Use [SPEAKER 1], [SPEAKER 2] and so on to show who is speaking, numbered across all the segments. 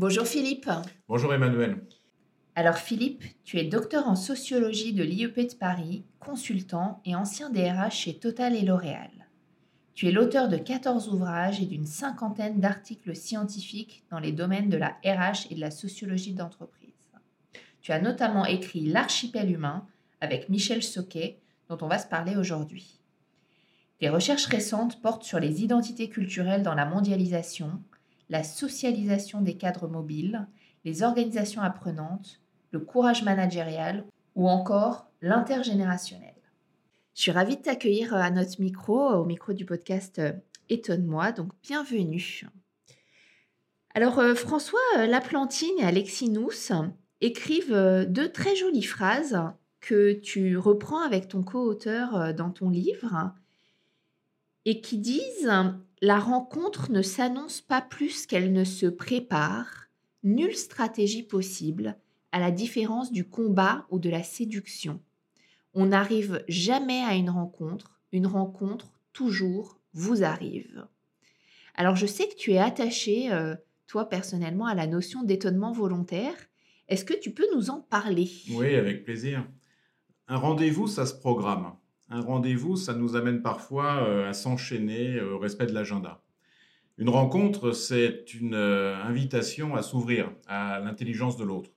[SPEAKER 1] Bonjour Philippe.
[SPEAKER 2] Bonjour Emmanuel.
[SPEAKER 1] Alors Philippe, tu es docteur en sociologie de l'IEP de Paris, consultant et ancien DRH chez Total et L'Oréal. Tu es l'auteur de 14 ouvrages et d'une cinquantaine d'articles scientifiques dans les domaines de la RH et de la sociologie d'entreprise. Tu as notamment écrit L'archipel humain avec Michel Soquet, dont on va se parler aujourd'hui. Tes recherches récentes portent sur les identités culturelles dans la mondialisation, la socialisation des cadres mobiles, les organisations apprenantes, le courage managérial ou encore l'intergénérationnel. Je suis ravie de t'accueillir euh, à notre micro, au micro du podcast euh, Étonne-moi, donc bienvenue. Alors euh, François Laplantine et Alexis Nous écrivent deux très jolies phrases que tu reprends avec ton co-auteur dans ton livre et qui disent la rencontre ne s'annonce pas plus qu'elle ne se prépare, nulle stratégie possible, à la différence du combat ou de la séduction. On n'arrive jamais à une rencontre, une rencontre toujours vous arrive. Alors je sais que tu es attaché, euh, toi personnellement, à la notion d'étonnement volontaire. Est-ce que tu peux nous en parler?
[SPEAKER 2] Oui, avec plaisir. Un rendez-vous, ça se programme un rendez-vous, ça nous amène parfois euh, à s'enchaîner euh, au respect de l'agenda. Une rencontre, c'est une euh, invitation à s'ouvrir à l'intelligence de l'autre.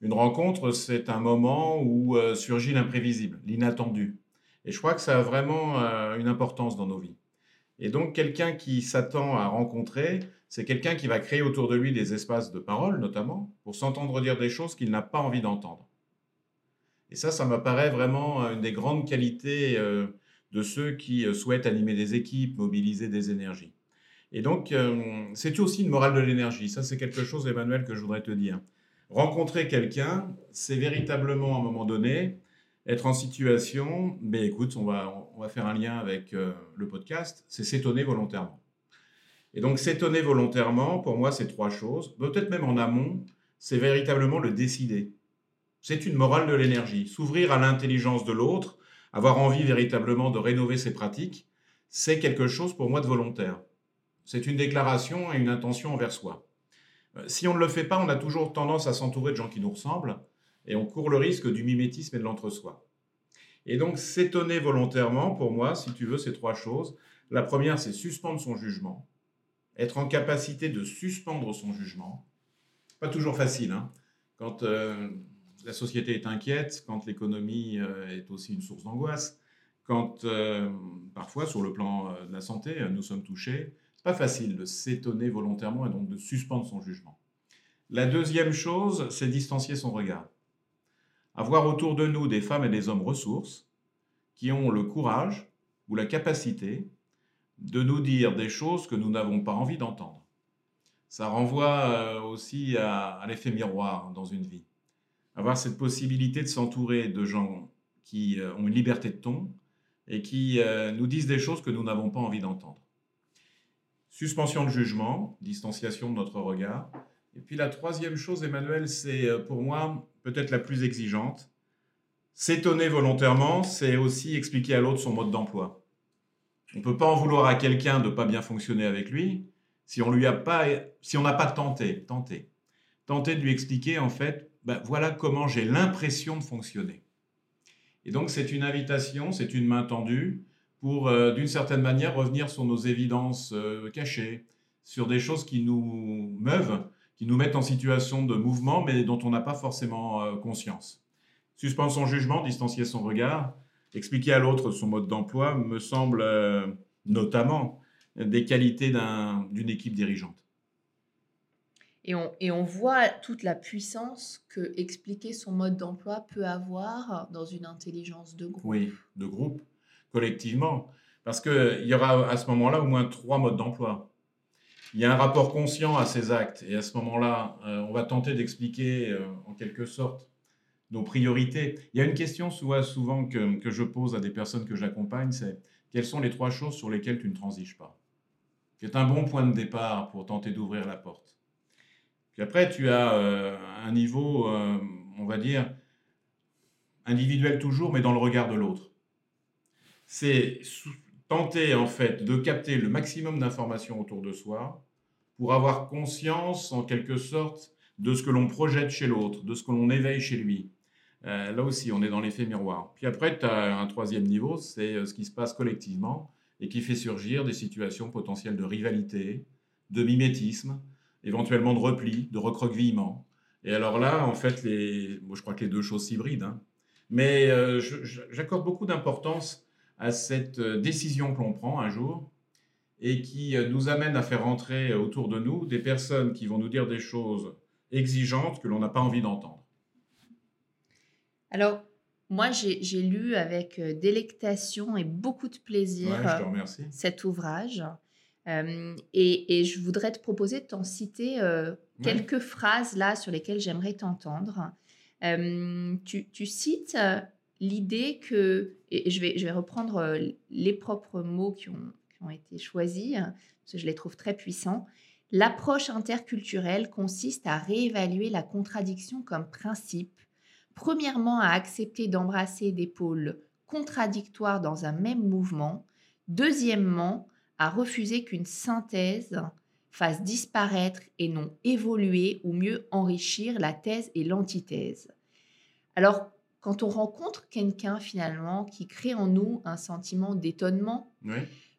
[SPEAKER 2] Une rencontre, c'est un moment où surgit l'imprévisible, l'inattendu. Et je crois que ça a vraiment une importance dans nos vies. Et donc, quelqu'un qui s'attend à rencontrer, c'est quelqu'un qui va créer autour de lui des espaces de parole, notamment, pour s'entendre dire des choses qu'il n'a pas envie d'entendre. Et ça, ça m'apparaît vraiment euh, une des grandes qualités euh, de ceux qui euh, souhaitent animer des équipes, mobiliser des énergies. Et donc, c'est aussi une morale de l'énergie. Ça, c'est quelque chose, Emmanuel, que je voudrais te dire. Rencontrer quelqu'un, c'est véritablement, à un moment donné, être en situation, mais écoute, on va, on va faire un lien avec le podcast, c'est s'étonner volontairement. Et donc, s'étonner volontairement, pour moi, c'est trois choses. Peut-être même en amont, c'est véritablement le décider. C'est une morale de l'énergie. S'ouvrir à l'intelligence de l'autre, avoir envie véritablement de rénover ses pratiques, c'est quelque chose pour moi de volontaire. C'est une déclaration et une intention envers soi. Euh, si on ne le fait pas, on a toujours tendance à s'entourer de gens qui nous ressemblent et on court le risque du mimétisme et de l'entre-soi. Et donc s'étonner volontairement, pour moi, si tu veux, c'est trois choses. La première, c'est suspendre son jugement. Être en capacité de suspendre son jugement. Pas toujours facile. Hein Quand euh, la société est inquiète, quand l'économie euh, est aussi une source d'angoisse, quand euh, parfois sur le plan euh, de la santé, nous sommes touchés, c'est pas facile de s'étonner volontairement et donc de suspendre son jugement. La deuxième chose, c'est distancier son regard. Avoir autour de nous des femmes et des hommes ressources qui ont le courage ou la capacité de nous dire des choses que nous n'avons pas envie d'entendre. Ça renvoie aussi à l'effet miroir dans une vie avoir cette possibilité de s'entourer de gens qui euh, ont une liberté de ton et qui euh, nous disent des choses que nous n'avons pas envie d'entendre. Suspension de jugement, distanciation de notre regard. Et puis la troisième chose, Emmanuel, c'est euh, pour moi peut-être la plus exigeante. S'étonner volontairement, c'est aussi expliquer à l'autre son mode d'emploi. On ne peut pas en vouloir à quelqu'un de ne pas bien fonctionner avec lui si on lui a pas, si on n'a pas tenté, tenté, tenté de lui expliquer en fait ben, voilà comment j'ai l'impression de fonctionner. Et donc c'est une invitation, c'est une main tendue pour, euh, d'une certaine manière, revenir sur nos évidences euh, cachées, sur des choses qui nous meuvent, qui nous mettent en situation de mouvement, mais dont on n'a pas forcément euh, conscience. Suspendre son jugement, distancier son regard, expliquer à l'autre son mode d'emploi me semble notamment des qualités d'une équipe dirigeante.
[SPEAKER 1] Et on, voit toute la puissance que expliquer son mode d'emploi peut avoir dans une intelligence de groupe.
[SPEAKER 2] Oui, de groupe, collectivement. Parce qu'il y aura à ce moment-là au moins trois modes d'emploi. il y a un rapport conscient à ces actes. Et à ce moment-là, euh, on va tenter d'expliquer euh, en quelque sorte nos priorités. Il y a une question souvent, que, je pose à des personnes que j'accompagne, c'est quelles sont les trois choses sur lesquelles tu ne transiges pas? Qui est un bon point de départ pour tenter d'ouvrir la porte. Puis après, tu as euh, un niveau, on va dire, individuel toujours, mais dans le regard de l'autre. C'est tenter en fait de capter le maximum d'informations autour de soi pour avoir conscience en quelque sorte de ce que l'on projette chez l'autre, de ce que l'on éveille chez lui. Euh, là aussi, on est dans l'effet miroir. Puis après, tu as un troisième niveau, c'est euh, ce qui se passe collectivement et qui fait surgir des situations potentielles de rivalité, de mimétisme, éventuellement de repli, de recroquevillement. Et alors là, en fait, les... je crois que les deux choses s'hybrident. Hein. Mais euh, j'accorde beaucoup d'importance à cette euh, décision que l'on prend un jour et qui euh, nous amène à faire entrer autour de nous des personnes qui vont nous dire des choses exigeantes que l'on n'a pas envie d'entendre.
[SPEAKER 1] Alors, moi, j'ai lu avec délectation et beaucoup de plaisir cet ouvrage. Et, je voudrais te proposer de t'en citer quelques phrases là sur lesquelles j'aimerais t'entendre. tu, cites l'idée que, et je vais, je vais reprendre les propres mots qui ont, qui ont été choisis, hein, parce que je les trouve très puissants. L'approche interculturelle consiste à réévaluer la contradiction comme principe, premièrement à accepter d'embrasser des pôles contradictoires dans un même mouvement, deuxièmement à refuser qu'une synthèse fasse disparaître et non évoluer ou mieux enrichir la thèse et l'antithèse. Alors, quand on rencontre quelqu'un finalement qui crée en nous un sentiment d'étonnement,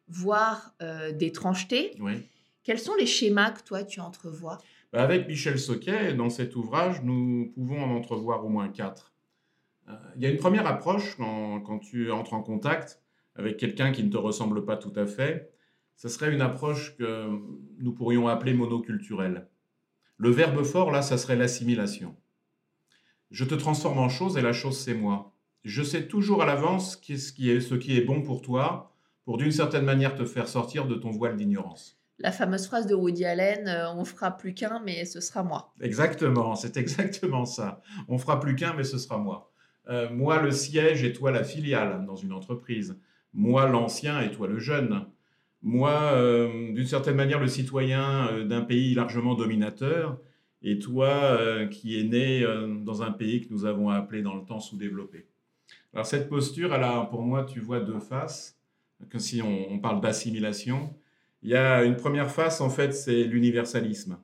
[SPEAKER 1] voire euh, d'étrangeté, quels sont les schémas que toi tu entrevois?
[SPEAKER 2] Bah, Avec Michel Soquet, dans cet ouvrage, nous pouvons en entrevoir au moins quatre. Euh, il y a une première approche quand, quand, tu entres en contact avec quelqu'un qui ne te ressemble pas tout à fait. Ce serait une approche que nous pourrions appeler monoculturelle. Le verbe fort, là, ça serait l'assimilation. Je te transforme en chose et la chose, c'est moi. Je sais toujours à l'avance ce qui est, ce qui est bon pour toi, pour d'une certaine manière te faire sortir de ton voile d'ignorance.
[SPEAKER 1] La fameuse phrase de Woody Allen, euh, on fera plus qu'un, mais ce sera moi.
[SPEAKER 2] Exactement, c'est exactement ça. On fera plus qu'un, mais ce sera moi. Euh, moi le siège et toi la filiale dans une entreprise. Moi l'ancien et toi le jeune. Moi, euh, d'une certaine manière, le citoyen d'un pays largement dominateur et toi euh, qui es né euh, dans un pays que nous avons appelé dans le temps sous-développé. Alors cette posture, elle a pour moi, tu vois, deux faces. Que si on, parle d'assimilation, il y a une première face, en fait, c'est l'universalisme.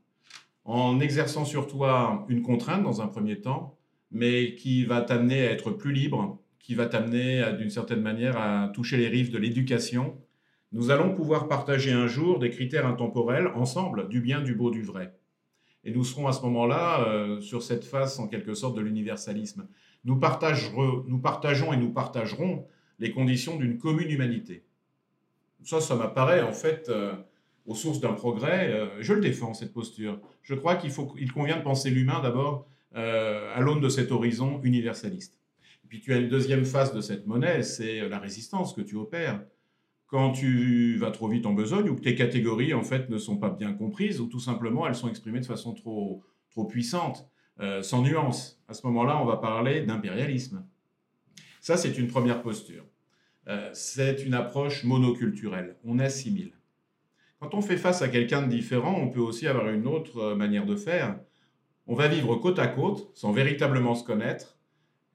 [SPEAKER 2] En exerçant sur toi une contrainte dans un premier temps, mais qui va t'amener à être plus libre, qui va t'amener d'une certaine manière à toucher les rives de l'éducation, nous allons pouvoir partager un jour des critères intemporels ensemble, du bien, du beau, du vrai. Et nous serons à ce moment-là euh, sur cette face, en quelque sorte, de l'universalisme. Nous, nous partageons et nous partagerons les conditions d'une commune humanité. Ça, ça m'apparaît en fait euh, aux sources d'un progrès. Euh, je le défends, cette posture. Je crois qu'il il convient de penser l'humain d'abord à l'aune de cet horizon universaliste. Et puis tu as une deuxième face de cette monnaie, c'est la résistance que tu opères quand tu vas trop vite en besogne ou que tes catégories en fait ne sont pas bien comprises ou tout simplement elles sont exprimées de façon trop, trop puissante, euh, sans nuance. À ce moment-là, on va parler d'impérialisme. Ça, c'est une première posture. Euh, c'est une approche monoculturelle. On assimile. Quand on fait face à quelqu'un de différent, on peut aussi avoir une autre euh, manière de faire. On va vivre côte à côte sans véritablement se connaître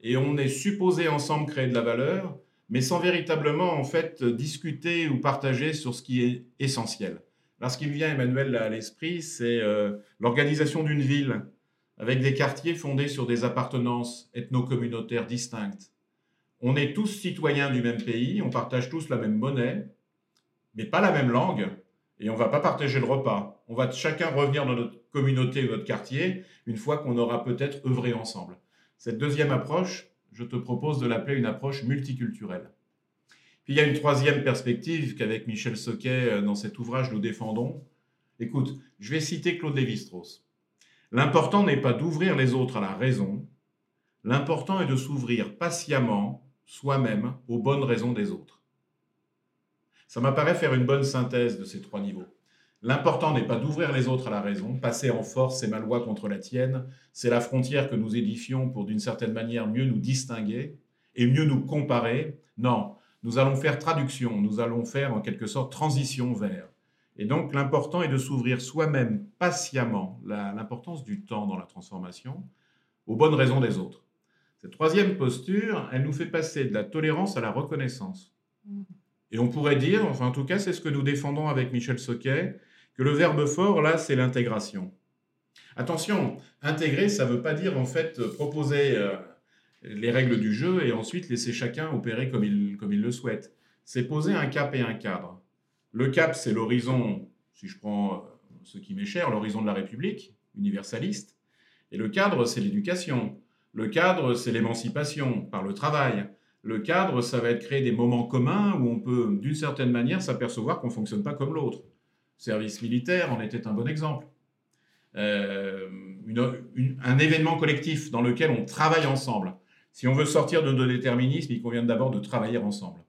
[SPEAKER 2] et on est supposé ensemble créer de la valeur mais sans véritablement en fait discuter ou partager sur ce qui est essentiel. Là, ce qui me vient, Emmanuel, à l'esprit, c'est euh, l'organisation d'une ville avec des quartiers fondés sur des appartenances ethno-communautaires distinctes. On est tous citoyens du même pays, on partage tous la même monnaie, mais pas la même langue, et on va pas partager le repas. On va chacun revenir dans notre communauté notre quartier une fois qu'on aura peut-être œuvré ensemble. Cette deuxième approche, je te propose de l'appeler une approche multiculturelle. Puis il y a une troisième perspective qu'avec Michel Soquet, euh, dans cet ouvrage, nous défendons. Écoute, je vais citer Claude Lévi-Strauss. L'important n'est pas d'ouvrir les autres à la raison, l'important est de s'ouvrir patiemment, soi-même, aux bonnes raisons des autres. Ça m'apparaît faire une bonne synthèse de ces trois niveaux. L'important n'est pas d'ouvrir les autres à la raison. Passer en force, c'est ma loi contre la tienne. C'est la frontière que nous édifions pour, d'une certaine manière, mieux nous distinguer et mieux nous comparer. Non, nous allons faire traduction, nous allons faire en quelque sorte transition vers. Et donc l'important est de s'ouvrir soi-même patiemment, l'importance du temps dans la transformation, aux bonnes raisons des autres. Cette troisième posture, elle nous fait passer de la tolérance à la reconnaissance. Et on pourrait dire, enfin en tout cas c'est ce que nous défendons avec Michel Soquet, que le verbe fort là c'est l'intégration. Attention, intégrer ça ne veut pas dire en fait proposer euh, les règles du jeu et ensuite laisser chacun opérer comme il, comme il le souhaite. C'est poser un cap et un cadre. Le cap, c'est l'horizon, si je prends euh, ce qui m'est cher, l'horizon de la République, universaliste. Et le cadre, c'est l'éducation. Le cadre, c'est l'émancipation par le travail. Le cadre, ça va être créer des moments communs où on peut, d'une certaine manière, s'apercevoir qu'on ne fonctionne pas comme l'autre. Service militaire en était un bon exemple. Euh, un événement collectif dans lequel on travaille ensemble. Si on veut sortir de nos déterminismes, il convient d'abord de travailler ensemble.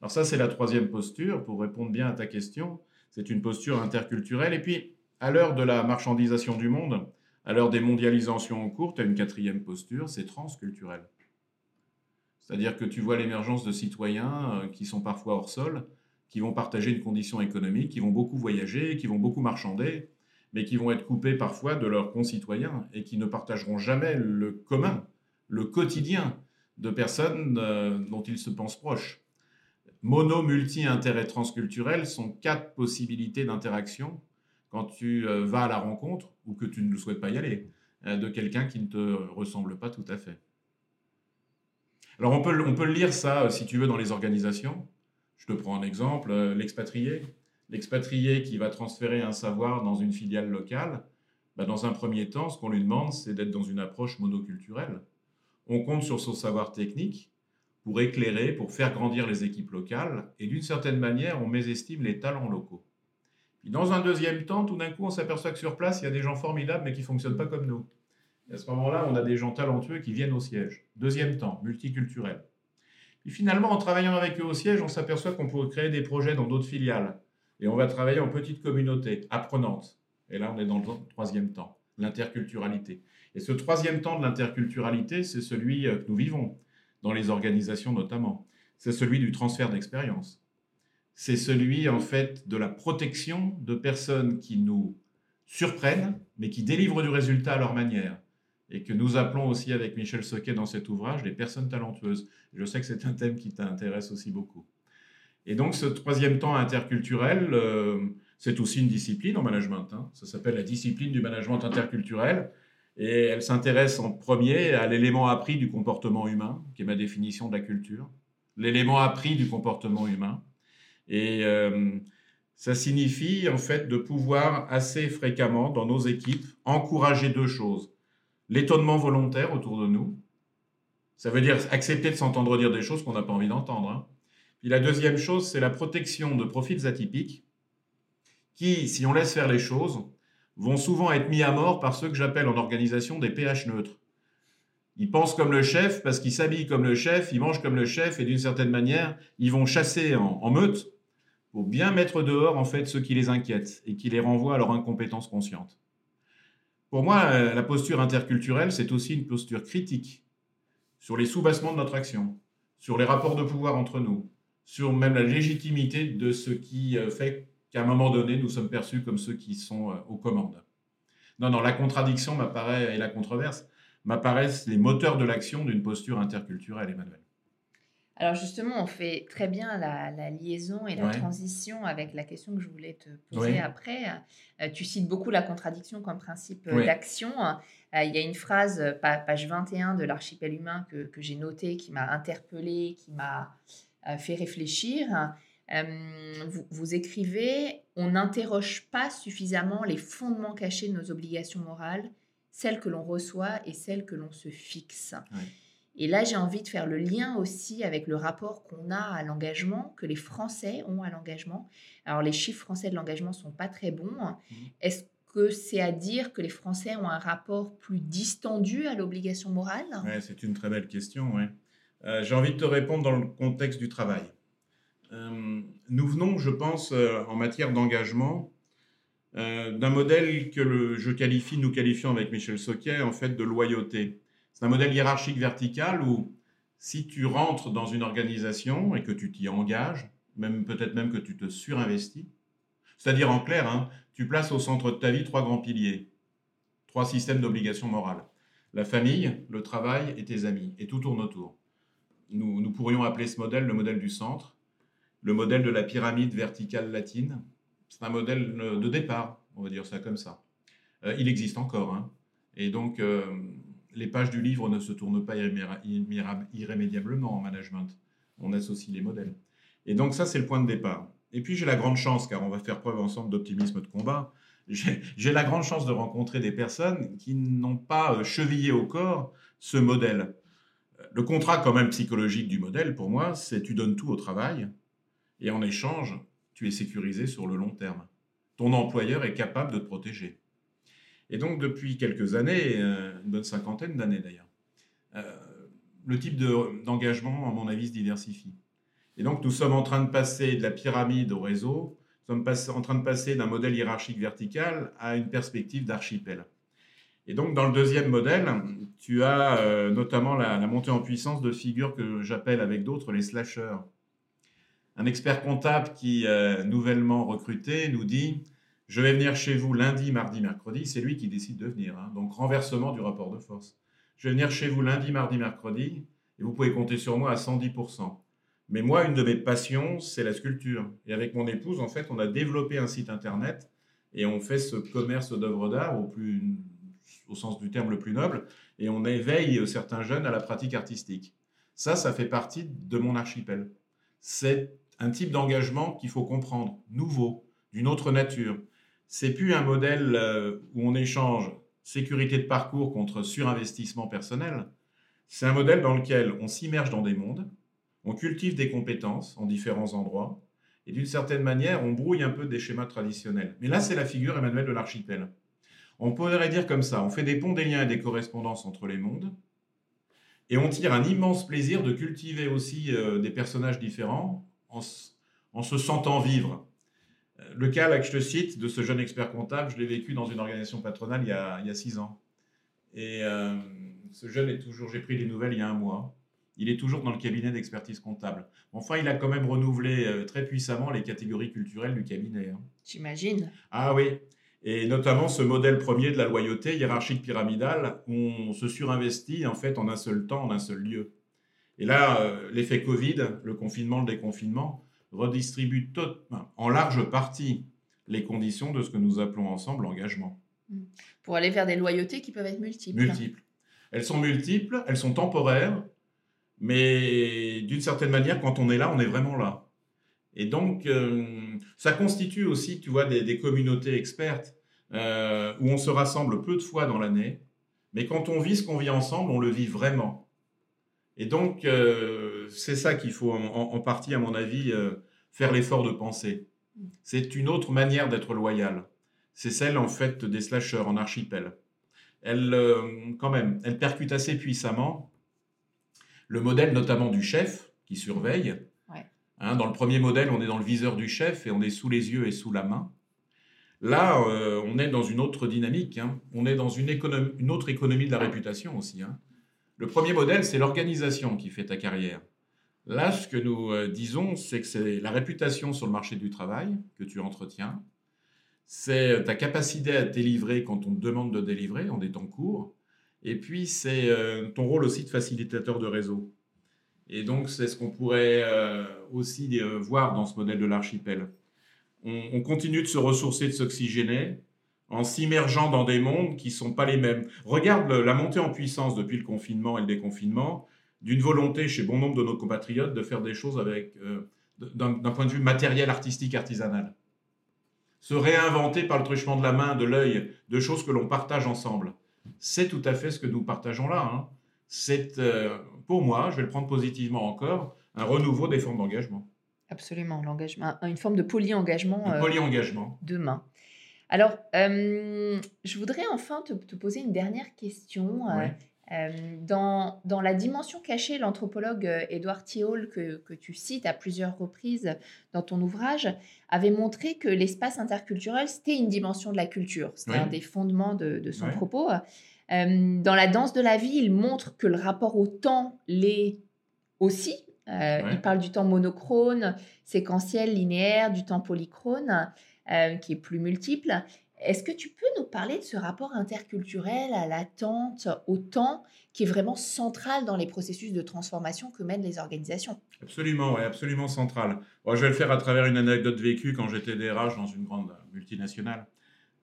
[SPEAKER 2] Alors ça, c'est la troisième posture, pour répondre bien à ta question. C'est une posture interculturelle. Et puis, à l'heure de la marchandisation du monde, à l'heure des mondialisations en cours, tu as une quatrième posture, c'est transculturel. C'est-à-dire que tu vois l'émergence de citoyens euh, qui sont parfois hors sol, qui vont partager une condition économique, qui vont beaucoup voyager, qui vont beaucoup marchander, mais qui vont être coupés parfois de leurs concitoyens et qui ne partageront jamais le commun le quotidien de personnes euh, dont ils se pensent proches. Mono, multi, intérêt transculturel sont quatre possibilités d'interaction quand tu euh, vas à la rencontre ou que tu ne souhaites pas y aller euh, de quelqu'un qui ne te ressemble pas tout à fait. Alors on peut, on peut lire ça, si tu veux, dans les organisations. Je te prends un exemple, l'expatrié. L'expatrié qui va transférer un savoir dans une filiale locale, bah, dans un premier temps, ce qu'on lui demande, c'est d'être dans une approche monoculturelle on compte sur son savoir technique pour éclairer, pour faire grandir les équipes locales, et d'une certaine manière, on mésestime les talents locaux. Puis dans un deuxième temps, tout d'un coup, on s'aperçoit que sur place, il y a des gens formidables, mais qui ne fonctionnent pas comme nous. À ce moment-là, on a des gens talentueux qui viennent au siège. Deuxième temps, multiculturel. Puis finalement, en travaillant avec eux au siège, on s'aperçoit qu'on peut créer des projets dans d'autres filiales. Et on va travailler en petite communauté, apprenante. Et là, on est dans le troisième temps, l'interculturalité. Et ce troisième temps de l'interculturalité, c'est celui euh, que nous vivons, dans les organisations notamment. C'est celui du transfert d'expérience. C'est celui, en fait, de la protection de personnes qui nous surprennent, mais qui délivrent du résultat à leur manière. Et que nous appelons aussi avec Michel Soquet dans cet ouvrage les personnes talentueuses. Je sais que c'est un thème qui t'intéresse aussi beaucoup. Et donc, ce troisième temps interculturel, euh, c'est aussi une discipline en management. Hein. Ça s'appelle la discipline du management interculturel. Et elle s'intéresse en premier à l'élément appris du comportement humain, qui est ma définition de la culture. L'élément appris du comportement humain. Et euh, ça signifie en fait de pouvoir assez fréquemment dans nos équipes encourager deux choses. L'étonnement volontaire autour de nous. Ça veut dire accepter de s'entendre dire des choses qu'on n'a pas envie d'entendre. Hein. Puis la deuxième chose, c'est la protection de profils atypiques qui, si on laisse faire les choses, vont souvent être mis à mort par ceux que j'appelle en organisation des PH neutres. Ils pensent comme le chef parce qu'ils s'habillent comme le chef, ils mangent comme le chef et d'une certaine manière, ils vont chasser en, meute pour bien mettre dehors en fait ceux qui les inquiètent et qui les renvoient à leur incompétence consciente. Pour moi, euh, la posture interculturelle, c'est aussi une posture critique sur les sous-bassements de notre action, sur les rapports de pouvoir entre nous, sur même la légitimité de ce qui euh, fait qu'à un moment donné, nous sommes perçus comme ceux qui sont euh, aux commandes. Non, non, la contradiction m'apparaît, et la controverse m'apparaissent les moteurs de l'action d'une posture interculturelle, Emmanuel.
[SPEAKER 1] Alors justement, on fait très bien la, liaison et la transition avec la question que je voulais te poser après. Euh, tu cites beaucoup la contradiction comme principe euh, d'action. il y a une phrase, page 21 de l'archipel humain que, que j'ai notée, qui m'a interpellée, qui m'a fait réfléchir. Euh, vous, écrivez, on n'interroge pas suffisamment les fondements cachés de nos obligations morales, celles que l'on reçoit et celles que l'on se fixe. Et là, j'ai envie de faire le lien aussi avec le rapport qu'on a à l'engagement, que les Français ont à l'engagement. Alors, les chiffres français de l'engagement ne sont pas très bons. Mmh. Est-ce que c'est à dire que les Français ont un rapport plus distendu à l'obligation morale?
[SPEAKER 2] C'est une très belle question. Euh, j'ai envie de te répondre dans le contexte du travail. Euh, nous venons, je pense, euh, en matière d'engagement, d'un modèle que je qualifie, nous qualifions avec Michel Soquet, en fait, de loyauté. C'est un modèle hiérarchique vertical où si tu rentres dans une organisation et que tu t'y engages, même peut-être même que tu te surinvestis, c'est-à-dire en clair, hein, tu places au centre de ta vie trois grands piliers, trois systèmes d'obligations morales. La famille, le travail et tes amis, et tout tourne autour. Nous, pourrions appeler ce modèle le modèle du centre, le modèle de la pyramide verticale latine. C'est un modèle de départ, on va dire ça comme ça. Euh, il existe encore. Hein. Et donc, euh, les pages du livre ne se tournent pas irrémédiablement en management. On associe les modèles. Et donc, ça, c'est le point de départ. Et puis, j'ai la grande chance, car on va faire preuve ensemble d'optimisme de combat, j'ai la grande chance de rencontrer des personnes qui n'ont pas euh, chevillé au corps ce modèle. Le contrat quand même psychologique du modèle, pour moi, c'est tu donnes tout au travail, et en échange, tu es sécurisé sur le long terme. Ton employeur est capable de te protéger. Et donc, depuis quelques années, euh, une bonne cinquantaine d'années d'ailleurs, euh, le type d'engagement, à mon avis, se diversifie. Et donc, nous sommes en train de passer de la pyramide au réseau, nous sommes en train de passer d'un modèle hiérarchique vertical à une perspective d'archipel. Et donc, dans le deuxième modèle, tu as euh, notamment la, montée en puissance de figures que j'appelle avec d'autres les slashers. Un expert comptable qui, euh, nouvellement recruté, nous dit Je vais venir chez vous lundi, mardi, mercredi. C'est lui qui décide de venir. Hein. Donc, renversement du rapport de force. Je vais venir chez vous lundi, mardi, mercredi, et vous pouvez compter sur moi à 110%. Mais moi, une de mes passions, c'est la sculpture. Et avec mon épouse, en fait, on a développé un site internet et on fait ce commerce d'œuvres d'art au, au sens du terme le plus noble, et on éveille certains jeunes à la pratique artistique. Ça, ça fait partie de mon archipel. C'est un type d'engagement qu'il faut comprendre, nouveau, d'une autre nature. C'est plus un modèle euh, où on échange sécurité de parcours contre surinvestissement personnel. C'est un modèle dans lequel on s'immerge dans des mondes, on cultive des compétences en différents endroits, et d'une certaine manière, on brouille un peu des schémas traditionnels. Mais là, c'est la figure, Emmanuel, de l'archipel. On pourrait dire comme ça, on fait des ponts, des liens et des correspondances entre les mondes, et on tire un immense plaisir de cultiver aussi euh, des personnages différents en, se sentant vivre. Le cas là que je te cite de ce jeune expert comptable, je l'ai vécu dans une organisation patronale il y a, six ans. Et euh, ce jeune est toujours, j'ai pris les nouvelles il y a un mois, il est toujours dans le cabinet d'expertise comptable. Enfin, il a quand même renouvelé euh, très puissamment les catégories culturelles du cabinet. Hein.
[SPEAKER 1] J'imagine.
[SPEAKER 2] Ah oui, et notamment ce modèle premier de la loyauté hiérarchique pyramidale, où on se surinvestit en fait en un seul temps, en un seul lieu. Et là, euh, l'effet Covid, le confinement, le déconfinement, redistribue en large partie les conditions de ce que nous appelons ensemble l'engagement.
[SPEAKER 1] Mmh. Pour aller vers des loyautés qui peuvent être multiples.
[SPEAKER 2] Multiples. Elles sont multiples, elles sont temporaires, mais d'une certaine manière, quand on est là, on est vraiment là. Et donc, euh, ça constitue aussi, tu vois, des, communautés expertes euh, où on se rassemble peu de fois dans l'année, mais quand on vit ce qu'on vit ensemble, on le vit vraiment. Et donc, euh, c'est ça qu'il faut en, partie, à mon avis, euh, faire l'effort de penser. C'est une autre manière d'être loyal. C'est celle, en fait, des slasheurs en archipel. Elle, euh, quand même, elle percute assez puissamment le modèle notamment du chef qui surveille. Hein, dans le premier modèle, on est dans le viseur du chef et on est sous les yeux et sous la main. Là, on est dans une autre dynamique. Hein. On est dans une, une, autre économie de la réputation aussi. Hein. Le premier modèle, c'est l'organisation qui fait ta carrière. Là, ce que nous euh, disons, c'est que c'est la réputation sur le marché du travail que tu entretiens, c'est ta capacité à délivrer quand on te demande de délivrer en des temps courts, et puis c'est euh, ton rôle aussi de facilitateur de réseau. Et donc, c'est ce qu'on pourrait euh, aussi voir dans ce modèle de l'archipel. on, continue de se ressourcer, de s'oxygéner, en s'immergeant dans des mondes qui ne sont pas les mêmes. Regarde la montée en puissance depuis le confinement et le déconfinement d'une volonté chez bon nombre de nos compatriotes de faire des choses avec euh, d'un point de vue matériel, artistique, artisanal. Se réinventer par le truchement de la main, de l'œil, de choses que l'on partage ensemble. C'est tout à fait ce que nous partageons là. Hein. C'est, euh, pour moi, je vais le prendre positivement encore, un renouveau des formes d'engagement.
[SPEAKER 1] Absolument, l'engagement, une forme de poly-engagement.
[SPEAKER 2] Euh, poly-engagement.
[SPEAKER 1] demain. Alors, euh, je voudrais enfin te, poser une dernière question. Euh, Euh, dans, dans, la dimension cachée, l'anthropologue Edward euh, Thiol, que, que, tu cites à plusieurs reprises dans ton ouvrage, avait montré que l'espace interculturel, c'était une dimension de la culture. C'était un des fondements de, de son propos. Euh, dans la danse de la vie, il montre que le rapport au temps l'est aussi. Il parle du temps monochrone, séquentiel, linéaire, du temps polychrone, qui est plus multiple. Est-ce que tu peux nous parler de ce rapport interculturel à l'attente, au temps, qui est vraiment central dans les processus de transformation que mènent les organisations?
[SPEAKER 2] Absolument, oui, absolument central. je vais le faire à travers une anecdote vécue quand j'étais DRH dans une grande multinationale.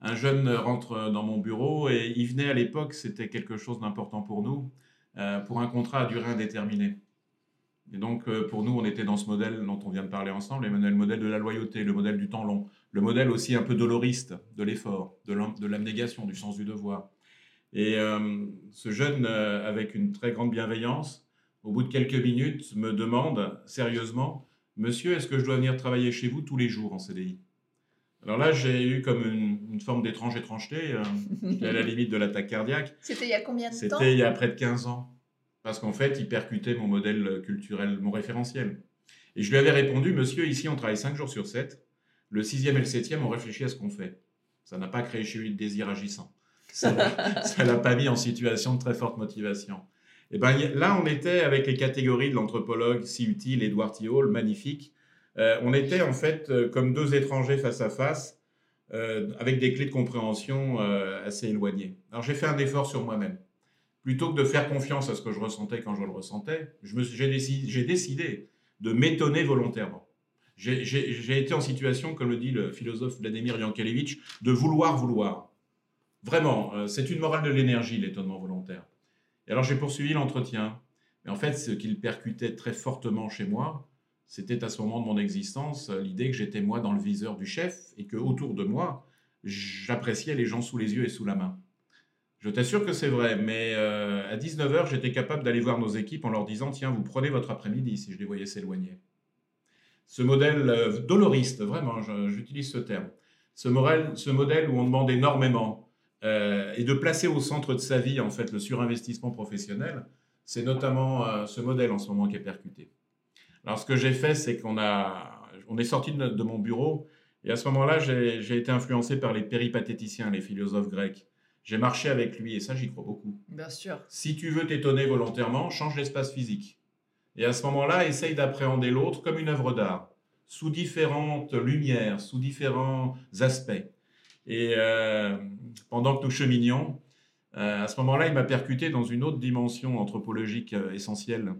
[SPEAKER 2] Un jeune rentre dans mon bureau et il venait à l'époque, c'était quelque chose d'important pour nous, euh, pour un contrat à durée indéterminée. Et donc, euh, pour nous, on était dans ce modèle dont on vient de parler ensemble, le modèle de la loyauté, le modèle du temps long, le modèle aussi un peu doloriste de l'effort, de l'abnégation, du sens du devoir. Et euh, ce jeune, euh, avec une très grande bienveillance, au bout de quelques minutes, me demande sérieusement, Monsieur, est-ce que je dois venir travailler chez vous tous les jours en CDI Alors là, j'ai eu comme une, forme d'étrange étrangeté, à la limite de l'attaque cardiaque.
[SPEAKER 1] C'était il y a combien de temps?
[SPEAKER 2] C'était il y a près de 15 ans parce qu'en fait, il percutait mon modèle culturel, mon référentiel. Et je lui avais répondu, monsieur, ici, on travaille 5 jours sur 7. Le sixième et le septième, on réfléchit à ce qu'on fait. Ça n'a pas créé chez lui le désir agissant. Ça ne l'a pas mis en situation de très forte motivation. Et ben là, on était avec les catégories de l'anthropologue si utile, Edward Thiol, magnifique. Euh, on était en fait euh, comme deux étrangers face à face, euh, avec des clés de compréhension assez éloignées. Alors j'ai fait un effort sur moi-même plutôt que de faire confiance à ce que je ressentais quand je le ressentais, j'ai décidé, décidé, de m'étonner volontairement. J'ai été en situation, comme le dit le philosophe Vladimir Yankelevitch, de vouloir vouloir. Vraiment, euh, c'est une morale de l'énergie, l'étonnement volontaire. Et alors j'ai poursuivi l'entretien. Mais en fait, ce qu'il percutait très fortement chez moi, c'était à ce moment de mon existence l'idée que j'étais moi dans le viseur du chef et que autour de moi, j'appréciais les gens sous les yeux et sous la main. Je t'assure que c'est vrai, mais euh, à 19h, j'étais capable d'aller voir nos équipes en leur disant Tiens, vous prenez votre après-midi si je les voyais s'éloigner. Ce modèle euh, doloriste, vraiment, j'utilise ce terme, ce, ce, modèle où on demande énormément euh, et de placer au centre de sa vie, en fait, le surinvestissement professionnel, c'est notamment ce modèle en ce moment qui est percuté. Alors, ce que j'ai fait, c'est qu'on a, on est sorti de, de mon bureau et à ce moment-là, j'ai été influencé par les péripatéticiens, les philosophes grecs j'ai marché avec lui et ça, j'y crois beaucoup.
[SPEAKER 1] Bien sûr.
[SPEAKER 2] Si tu veux t'étonner volontairement, change l'espace physique. Et à ce moment-là, essaye d'appréhender l'autre comme une œuvre d'art, sous différentes lumières, sous différents aspects. Et euh, pendant que nous cheminions, euh, à ce moment-là, il m'a percuté dans une autre dimension anthropologique euh, essentielle.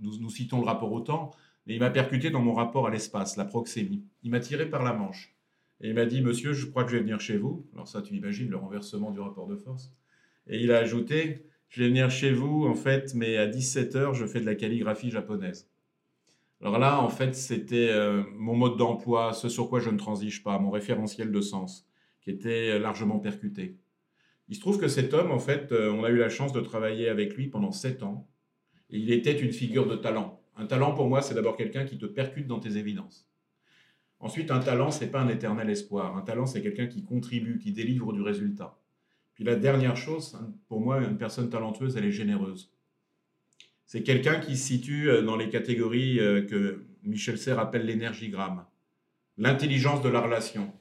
[SPEAKER 2] Nous, nous citons le rapport au temps, mais il m'a percuté dans mon rapport à l'espace, la proxémie. Il m'a tiré par la manche. Et il m'a dit, monsieur, je crois que je vais venir chez vous. Alors ça, tu imagines le renversement du rapport de force. Et il a ajouté, je vais venir chez vous, en fait, mais à 17h, je fais de la calligraphie japonaise. Alors là, en fait, c'était euh, mon mode d'emploi, ce sur quoi je ne transige pas, mon référentiel de sens, qui était euh, largement percuté. Il se trouve que cet homme, en fait, euh, on a eu la chance de travailler avec lui pendant sept ans, et il était une figure de talent. Un talent, pour moi, c'est d'abord quelqu'un qui te percute dans tes évidences. Ensuite, un talent, c'est pas un éternel espoir. Un talent, c'est quelqu'un qui contribue, qui délivre du résultat. Puis la dernière chose, pour moi, une personne talentueuse, elle est généreuse. C'est quelqu'un qui se situe euh, dans les catégories euh, que Michel Serres appelle l'énergigramme, l'intelligence de la relation,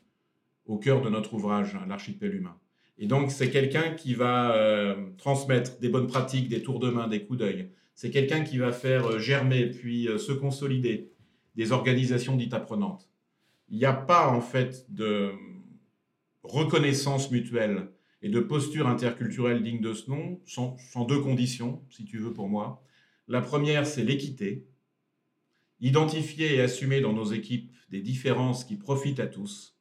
[SPEAKER 2] au cœur de notre ouvrage, hein, l'archipel humain. Et donc, c'est quelqu'un qui va euh, transmettre des bonnes pratiques, des tours de main, des coups d'œil. C'est quelqu'un qui va faire germer, puis se consolider des organisations dites apprenantes il n'y a pas en fait de reconnaissance mutuelle et de posture interculturelle digne de ce nom, sans, deux conditions, si tu veux, pour moi. La première, c'est l'équité. Identifier et assumer dans nos équipes des différences qui profitent à tous.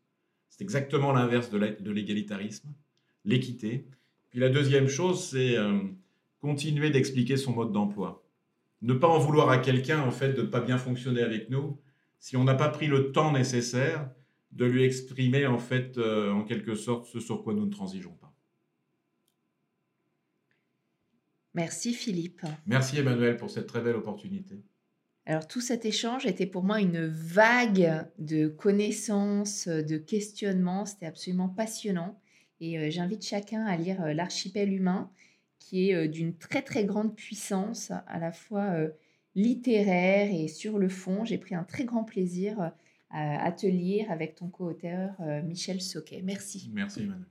[SPEAKER 2] C'est exactement l'inverse de l'égalitarisme, l'équité. Puis la deuxième chose, c'est euh, continuer d'expliquer son mode d'emploi. Ne pas en vouloir à quelqu'un, en fait, de ne pas bien fonctionner avec nous, si on n'a pas pris le temps nécessaire de lui exprimer en fait euh, en quelque sorte ce sur quoi nous ne transigeons pas.
[SPEAKER 1] Merci Philippe.
[SPEAKER 2] Merci Emmanuel pour cette très belle opportunité.
[SPEAKER 1] Alors tout cet échange était pour moi une vague de connaissances, de questionnements. C'était absolument passionnant. Et euh, j'invite chacun à lire euh, L'archipel humain qui est d'une très très grande puissance, à la fois littéraire et sur le fond. J'ai pris un très grand plaisir à te lire avec ton co-auteur Michel Soquet. Merci.
[SPEAKER 2] Merci, Emmanuel.